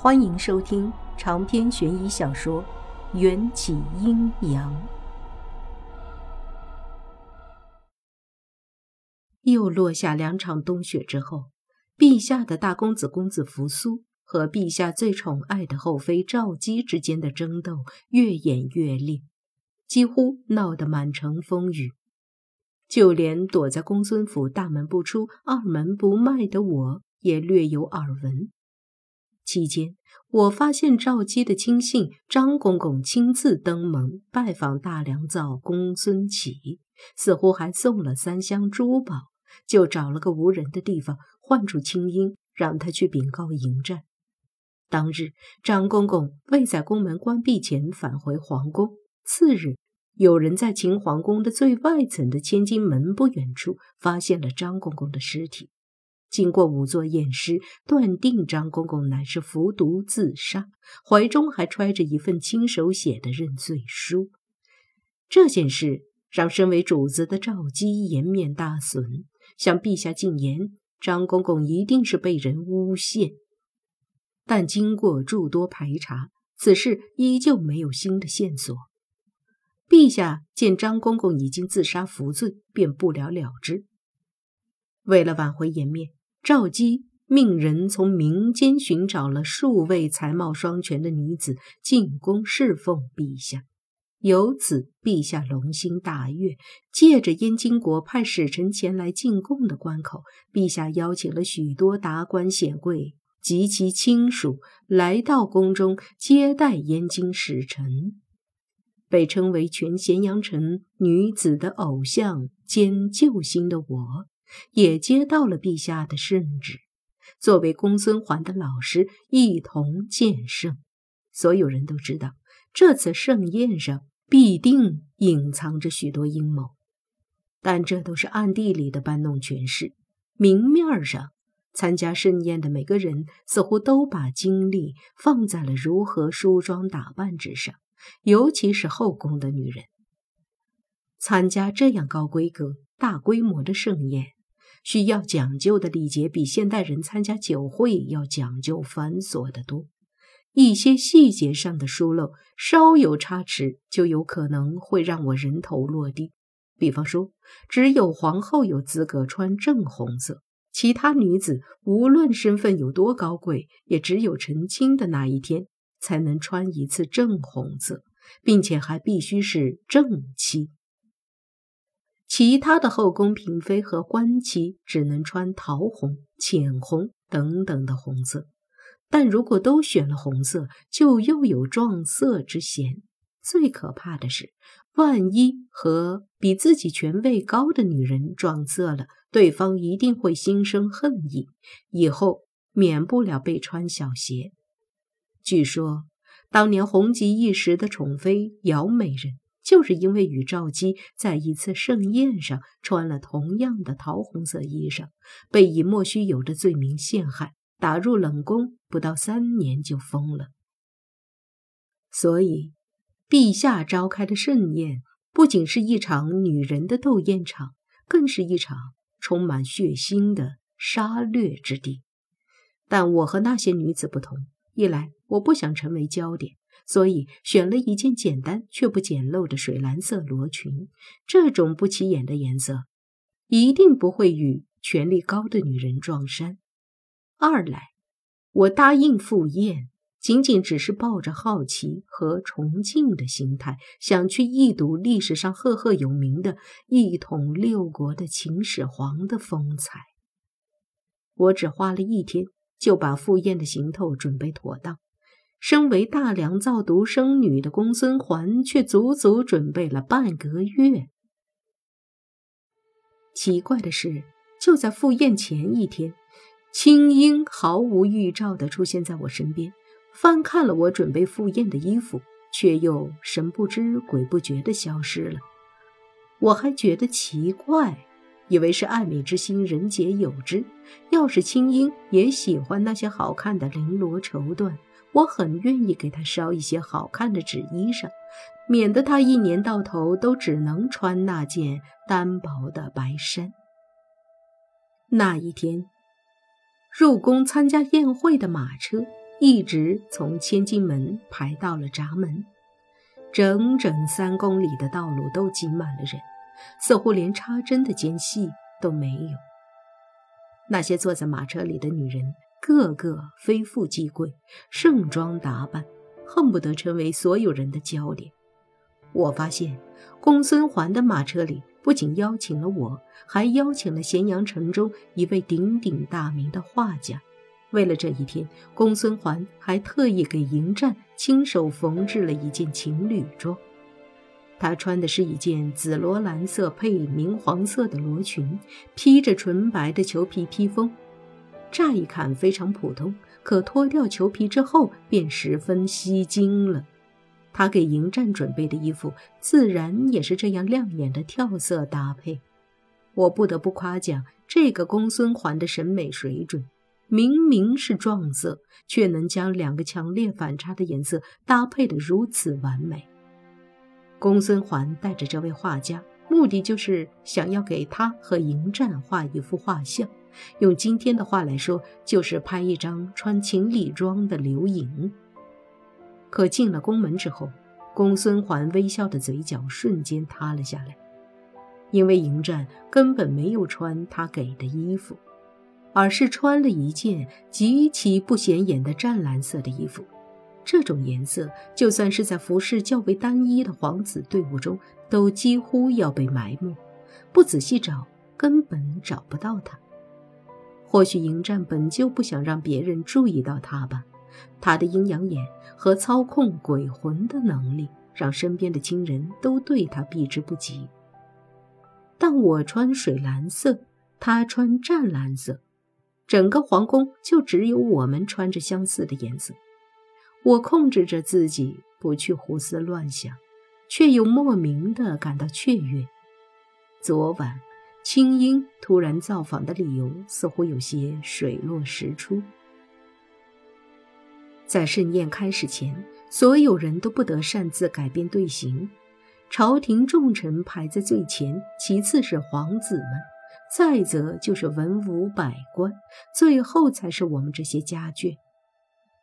欢迎收听长篇悬疑小说《缘起阴阳》。又落下两场冬雪之后，陛下的大公子公子扶苏和陛下最宠爱的后妃赵姬之间的争斗越演越烈，几乎闹得满城风雨。就连躲在公孙府大门不出、二门不迈的我，也略有耳闻。期间，我发现赵姬的亲信张公公亲自登门拜访大良造公孙启，似乎还送了三箱珠宝，就找了个无人的地方唤出青樱，让他去禀告迎战。当日，张公公未在宫门关闭前返回皇宫。次日，有人在秦皇宫的最外层的千金门不远处发现了张公公的尸体。经过仵作验尸，断定张公公乃是服毒自杀，怀中还揣着一份亲手写的认罪书。这件事让身为主子的赵姬颜面大损，向陛下进言：张公公一定是被人诬陷。但经过诸多排查，此事依旧没有新的线索。陛下见张公公已经自杀服罪，便不了了之。为了挽回颜面。赵姬命人从民间寻找了数位才貌双全的女子进宫侍奉陛下，由此陛下龙心大悦。借着燕京国派使臣前来进贡的关口，陛下邀请了许多达官显贵及其亲属来到宫中接待燕京使臣。被称为全咸阳城女子的偶像兼救星的我。也接到了陛下的圣旨，作为公孙环的老师，一同见圣。所有人都知道，这次盛宴上必定隐藏着许多阴谋，但这都是暗地里的搬弄权势。明面上，参加盛宴的每个人似乎都把精力放在了如何梳妆打扮之上，尤其是后宫的女人。参加这样高规格、大规模的盛宴。需要讲究的礼节比现代人参加酒会要讲究繁琐得多，一些细节上的疏漏，稍有差池就有可能会让我人头落地。比方说，只有皇后有资格穿正红色，其他女子无论身份有多高贵，也只有成亲的那一天才能穿一次正红色，并且还必须是正妻。其他的后宫嫔妃和官旗只能穿桃红、浅红等等的红色，但如果都选了红色，就又有撞色之嫌。最可怕的是，万一和比自己权位高的女人撞色了，对方一定会心生恨意，以后免不了被穿小鞋。据说，当年红极一时的宠妃姚美人。就是因为与赵姬在一次盛宴上穿了同样的桃红色衣裳，被以莫须有的罪名陷害，打入冷宫，不到三年就疯了。所以，陛下召开的盛宴不仅是一场女人的斗艳场，更是一场充满血腥的杀掠之地。但我和那些女子不同，一来我不想成为焦点。所以选了一件简单却不简陋的水蓝色罗裙，这种不起眼的颜色，一定不会与权力高的女人撞衫。二来，我答应赴宴，仅仅只是抱着好奇和崇敬的心态，想去一睹历史上赫赫有名的一统六国的秦始皇的风采。我只花了一天，就把赴宴的行头准备妥当。身为大良造独生女的公孙环，却足足准备了半个月。奇怪的是，就在赴宴前一天，青樱毫无预兆地出现在我身边，翻看了我准备赴宴的衣服，却又神不知鬼不觉地消失了。我还觉得奇怪，以为是爱美之心，人皆有之。要是青樱也喜欢那些好看的绫罗绸缎。我很愿意给他烧一些好看的纸衣裳，免得他一年到头都只能穿那件单薄的白衫。那一天，入宫参加宴会的马车一直从千金门排到了闸门，整整三公里的道路都挤满了人，似乎连插针的间隙都没有。那些坐在马车里的女人，个个非富即贵，盛装打扮，恨不得成为所有人的焦点。我发现，公孙环的马车里不仅邀请了我，还邀请了咸阳城中一位鼎鼎大名的画家。为了这一天，公孙环还特意给迎战亲手缝制了一件情侣装。她穿的是一件紫罗兰色配明黄色的罗裙，披着纯白的裘皮披风。乍一看非常普通，可脱掉裘皮之后便十分吸睛了。他给迎战准备的衣服，自然也是这样亮眼的跳色搭配。我不得不夸奖这个公孙环的审美水准。明明是撞色，却能将两个强烈反差的颜色搭配得如此完美。公孙环带着这位画家，目的就是想要给他和迎战画一幅画像，用今天的话来说，就是拍一张穿情侣装的留影。可进了宫门之后，公孙环微笑的嘴角瞬间塌了下来，因为迎战根本没有穿他给的衣服。而是穿了一件极其不显眼的湛蓝色的衣服，这种颜色就算是在服饰较为单一的皇子队伍中，都几乎要被埋没，不仔细找根本找不到他。或许迎战本就不想让别人注意到他吧，他的阴阳眼和操控鬼魂的能力，让身边的亲人都对他避之不及。但我穿水蓝色，他穿湛蓝色。整个皇宫就只有我们穿着相似的颜色。我控制着自己不去胡思乱想，却又莫名的感到雀跃。昨晚青樱突然造访的理由似乎有些水落石出。在盛宴开始前，所有人都不得擅自改变队形，朝廷重臣排在最前，其次是皇子们。再则就是文武百官，最后才是我们这些家眷。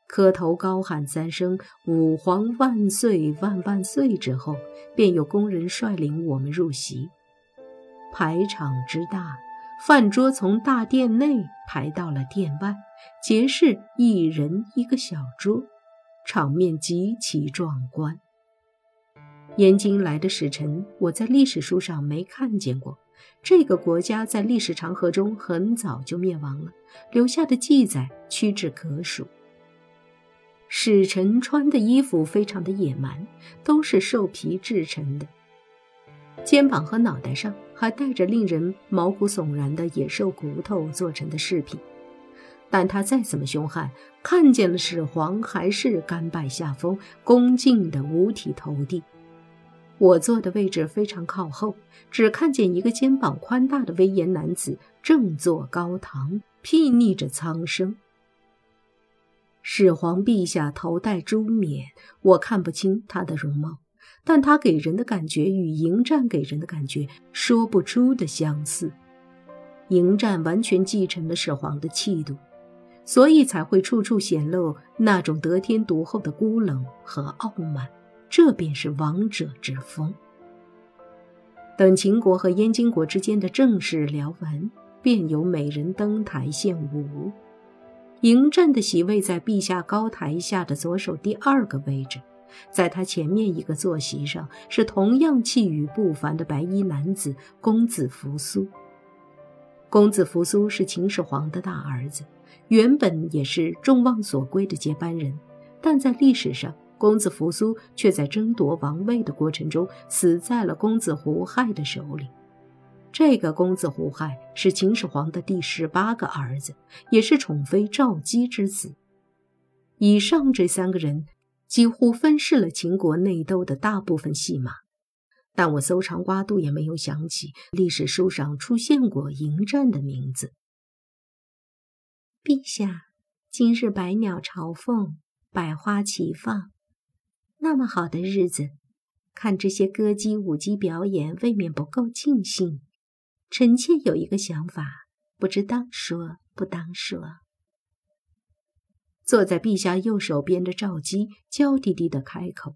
磕头高喊三声“武皇万岁万万岁”之后，便有工人率领我们入席。排场之大，饭桌从大殿内排到了殿外，皆是一人一个小桌，场面极其壮观。燕京来的使臣，我在历史书上没看见过。这个国家在历史长河中很早就灭亡了，留下的记载屈指可数。使臣穿的衣服非常的野蛮，都是兽皮制成的，肩膀和脑袋上还带着令人毛骨悚然的野兽骨头做成的饰品。但他再怎么凶悍，看见了始皇还是甘拜下风，恭敬的五体投地。我坐的位置非常靠后，只看见一个肩膀宽大的威严男子正坐高堂，睥睨着苍生。始皇陛下头戴朱冕，我看不清他的容貌，但他给人的感觉与迎战给人的感觉说不出的相似。迎战完全继承了始皇的气度，所以才会处处显露那种得天独厚的孤冷和傲慢。这便是王者之风。等秦国和燕京国之间的正事聊完，便有美人登台献舞。迎战的席位在陛下高台下的左手第二个位置，在他前面一个坐席上是同样气宇不凡的白衣男子公子扶苏。公子扶苏是秦始皇的大儿子，原本也是众望所归的接班人，但在历史上。公子扶苏却在争夺王位的过程中死在了公子胡亥的手里。这个公子胡亥是秦始皇的第十八个儿子，也是宠妃赵姬之子。以上这三个人几乎分饰了秦国内斗的大部分戏码，但我搜肠刮肚也没有想起历史书上出现过嬴战的名字。陛下，今日百鸟朝凤，百花齐放。那么好的日子，看这些歌姬舞姬表演，未免不够尽兴。臣妾有一个想法，不知当说不当说。坐在陛下右手边的赵姬娇滴滴的开口。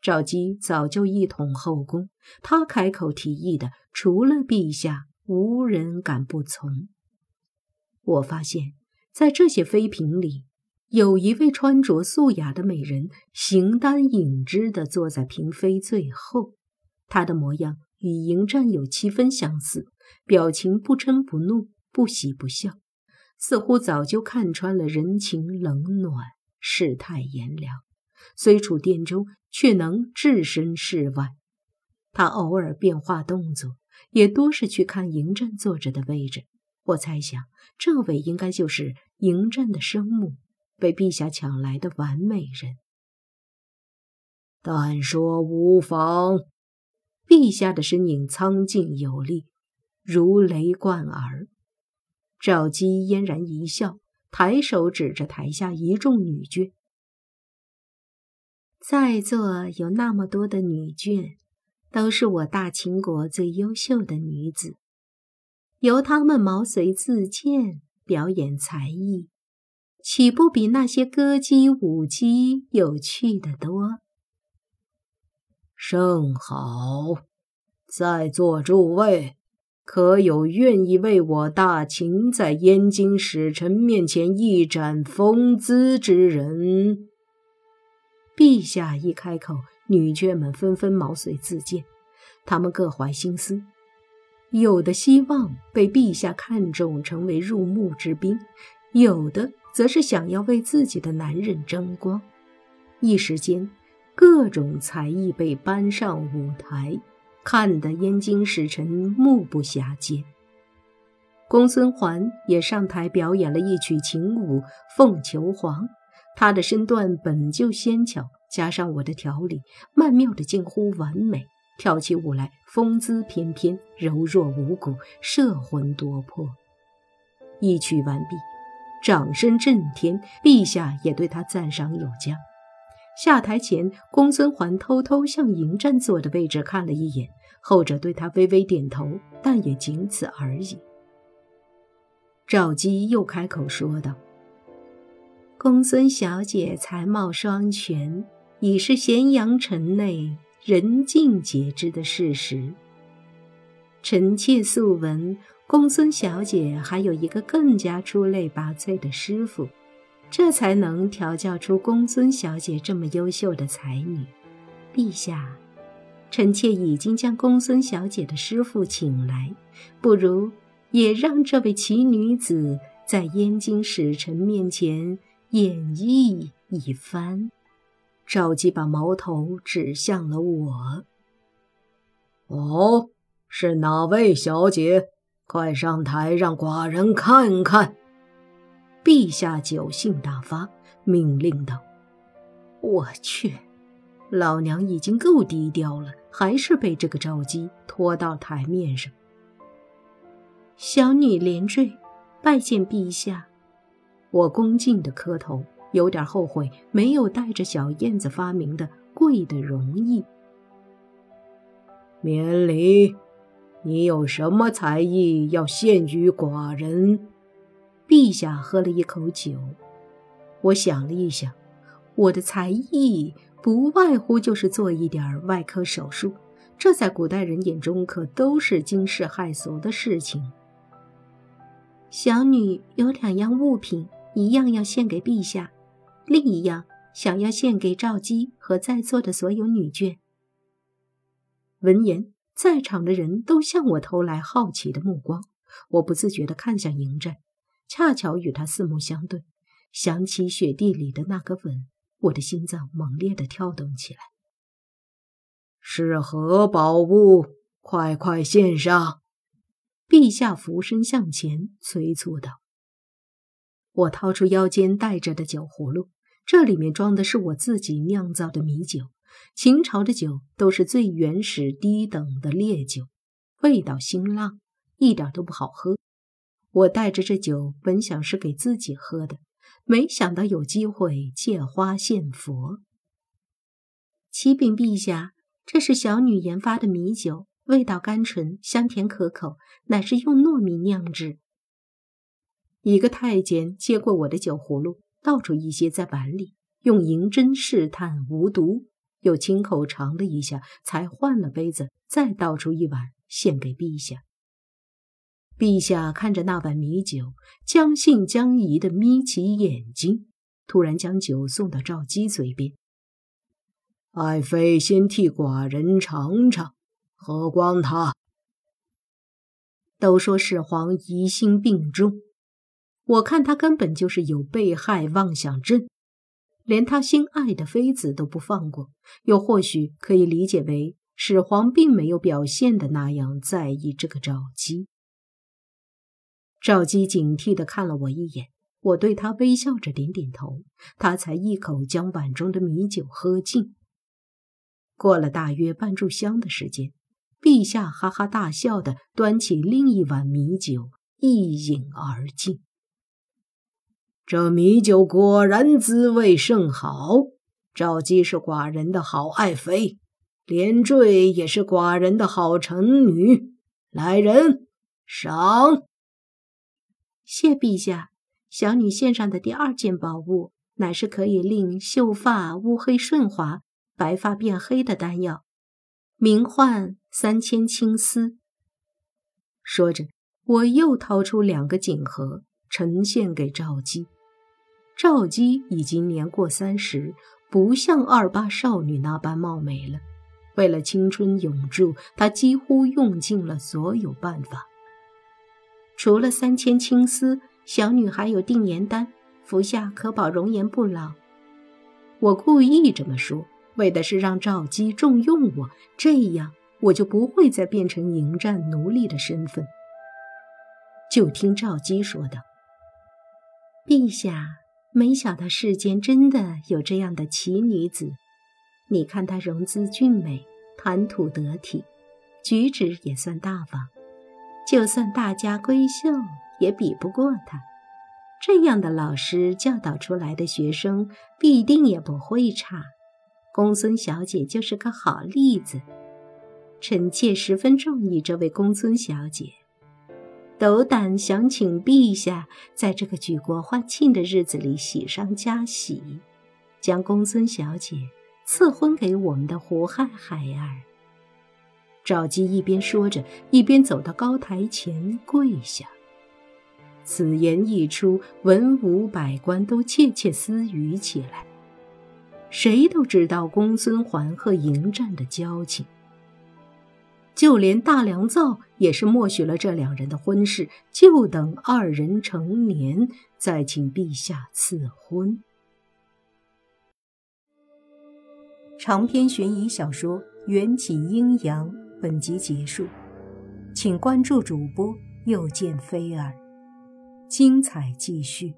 赵姬早就一统后宫，她开口提议的，除了陛下，无人敢不从。我发现，在这些妃嫔里，有一位穿着素雅的美人，形单影只的坐在嫔妃最后。她的模样与迎战有七分相似，表情不嗔不怒，不喜不笑，似乎早就看穿了人情冷暖，世态炎凉。虽处殿中，却能置身事外。他偶尔变化动作，也多是去看迎战坐着的位置。我猜想，这位应该就是迎战的生母，被陛下抢来的完美人。但说无妨。陛下的身影苍劲有力，如雷贯耳。赵姬嫣然一笑，抬手指着台下一众女眷。在座有那么多的女眷，都是我大秦国最优秀的女子，由她们毛遂自荐表演才艺，岂不比那些歌姬舞姬有趣的多？甚好，在座诸位，可有愿意为我大秦在燕京使臣面前一展风姿之人？陛下一开口，女眷们纷纷毛遂自荐。她们各怀心思，有的希望被陛下看中，成为入幕之宾；有的则是想要为自己的男人争光。一时间，各种才艺被搬上舞台，看得燕京使臣目不暇接。公孙环也上台表演了一曲琴舞《凤求凰》。他的身段本就纤巧，加上我的调理，曼妙的近乎完美。跳起舞来，风姿翩翩，柔弱无骨，摄魂夺魄。一曲完毕，掌声震天，陛下也对他赞赏有加。下台前，公孙环偷偷向迎战坐的位置看了一眼，后者对他微微点头，但也仅此而已。赵姬又开口说道。公孙小姐才貌双全，已是咸阳城内人尽皆知的事实。臣妾素闻，公孙小姐还有一个更加出类拔萃的师傅，这才能调教出公孙小姐这么优秀的才女。陛下，臣妾已经将公孙小姐的师傅请来，不如也让这位奇女子在燕京使臣面前。演绎一番，赵姬把矛头指向了我。哦，是哪位小姐？快上台，让寡人看看。陛下酒兴大发，命令道：“我去，老娘已经够低调了，还是被这个赵姬拖到台面上。”小女连坠，拜见陛下。我恭敬的磕头，有点后悔没有带着小燕子发明的跪的容易。免礼，你有什么才艺要献于寡人？陛下喝了一口酒，我想了一想，我的才艺不外乎就是做一点外科手术，这在古代人眼中可都是惊世骇俗的事情。小女有两样物品。一样要献给陛下，另一样想要献给赵姬和在座的所有女眷。闻言，在场的人都向我投来好奇的目光。我不自觉地看向迎战，恰巧与他四目相对，想起雪地里的那个吻，我的心脏猛烈地跳动起来。是何宝物？快快献上！陛下俯身向前，催促道。我掏出腰间带着的酒葫芦，这里面装的是我自己酿造的米酒。秦朝的酒都是最原始、低等的烈酒，味道辛辣，一点都不好喝。我带着这酒，本想是给自己喝的，没想到有机会借花献佛。启禀陛下，这是小女研发的米酒，味道甘醇，香甜可口，乃是用糯米酿制。一个太监接过我的酒葫芦，倒出一些在碗里，用银针试探无毒，又亲口尝了一下，才换了杯子，再倒出一碗献给陛下。陛下看着那碗米酒，将信将疑的眯起眼睛，突然将酒送到赵姬嘴边。爱妃先替寡人尝尝，喝光它。都说始皇疑心病重，我看他根本就是有被害妄想症，连他心爱的妃子都不放过。又或许可以理解为始皇并没有表现的那样在意这个赵姬。赵姬警惕的看了我一眼，我对他微笑着点点头，他才一口将碗中的米酒喝尽。过了大约半炷香的时间，陛下哈哈大笑的端起另一碗米酒一饮而尽。这米酒果然滋味甚好。赵姬是寡人的好爱妃，连坠也是寡人的好臣女。来人，赏！谢陛下，小女献上的第二件宝物，乃是可以令秀发乌黑顺滑。白发变黑的丹药，名唤三千青丝。说着，我又掏出两个锦盒，呈现给赵姬。赵姬已经年过三十，不像二八少女那般貌美了。为了青春永驻，她几乎用尽了所有办法。除了三千青丝，小女还有定颜丹，服下可保容颜不老。我故意这么说。为的是让赵姬重用我，这样我就不会再变成迎战奴隶的身份。就听赵姬说道：“陛下，没想到世间真的有这样的奇女子。你看她容姿俊美，谈吐得体，举止也算大方，就算大家闺秀也比不过他。这样的老师教导出来的学生，必定也不会差。”公孙小姐就是个好例子，臣妾十分中意这位公孙小姐，斗胆想请陛下在这个举国欢庆的日子里喜上加喜，将公孙小姐赐婚给我们的胡亥孩儿。赵姬一边说着，一边走到高台前跪下。此言一出，文武百官都窃窃私语起来。谁都知道公孙环和迎战的交情，就连大良造也是默许了这两人的婚事，就等二人成年再请陛下赐婚。长篇悬疑小说《缘起阴阳》本集结束，请关注主播，又见菲儿，精彩继续。